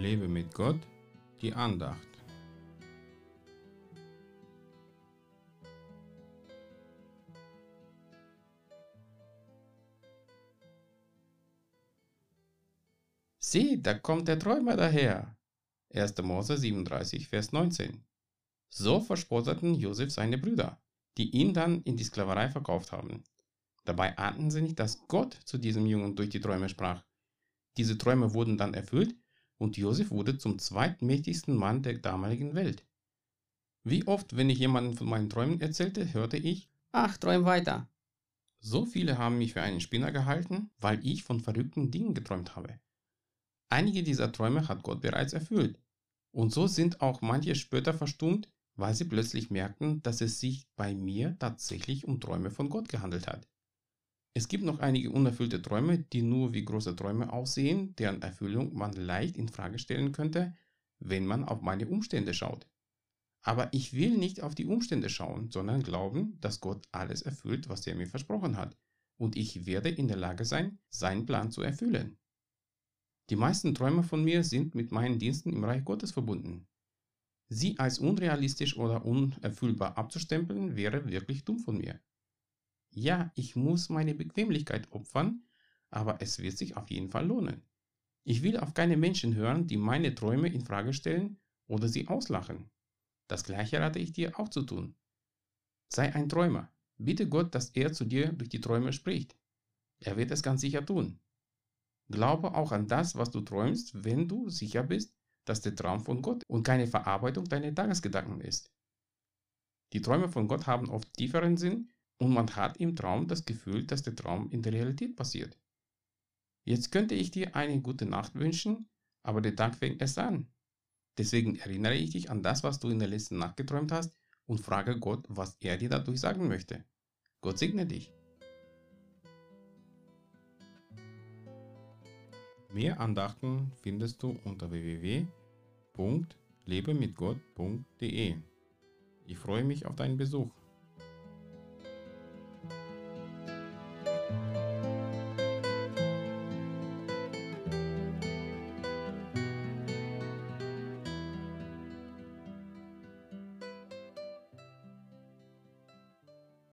Lebe mit Gott, die Andacht. Sieh, da kommt der Träumer daher. 1. Mose 37, Vers 19. So verspotteten Josef seine Brüder, die ihn dann in die Sklaverei verkauft haben. Dabei ahnten sie nicht, dass Gott zu diesem Jungen durch die Träume sprach. Diese Träume wurden dann erfüllt und Josef wurde zum zweitmächtigsten Mann der damaligen Welt. Wie oft, wenn ich jemanden von meinen Träumen erzählte, hörte ich, ach, träum weiter. So viele haben mich für einen Spinner gehalten, weil ich von verrückten Dingen geträumt habe. Einige dieser Träume hat Gott bereits erfüllt. Und so sind auch manche später verstummt, weil sie plötzlich merkten, dass es sich bei mir tatsächlich um Träume von Gott gehandelt hat. Es gibt noch einige unerfüllte Träume, die nur wie große Träume aussehen, deren Erfüllung man leicht in Frage stellen könnte, wenn man auf meine Umstände schaut. Aber ich will nicht auf die Umstände schauen, sondern glauben, dass Gott alles erfüllt, was er mir versprochen hat, und ich werde in der Lage sein, seinen Plan zu erfüllen. Die meisten Träume von mir sind mit meinen Diensten im Reich Gottes verbunden. Sie als unrealistisch oder unerfüllbar abzustempeln, wäre wirklich dumm von mir. Ja, ich muss meine Bequemlichkeit opfern, aber es wird sich auf jeden Fall lohnen. Ich will auf keine Menschen hören, die meine Träume in Frage stellen oder sie auslachen. Das gleiche rate ich dir auch zu tun. Sei ein Träumer. Bitte Gott, dass er zu dir durch die Träume spricht. Er wird es ganz sicher tun. Glaube auch an das, was du träumst, wenn du sicher bist, dass der Traum von Gott und keine Verarbeitung deiner Tagesgedanken ist. Die Träume von Gott haben oft tieferen Sinn und man hat im Traum das Gefühl, dass der Traum in der Realität passiert. Jetzt könnte ich dir eine gute Nacht wünschen, aber der Tag fängt erst an. Deswegen erinnere ich dich an das, was du in der letzten Nacht geträumt hast und frage Gott, was er dir dadurch sagen möchte. Gott segne dich. Mehr Andachten findest du unter www.lebemitgott.de. Ich freue mich auf deinen Besuch.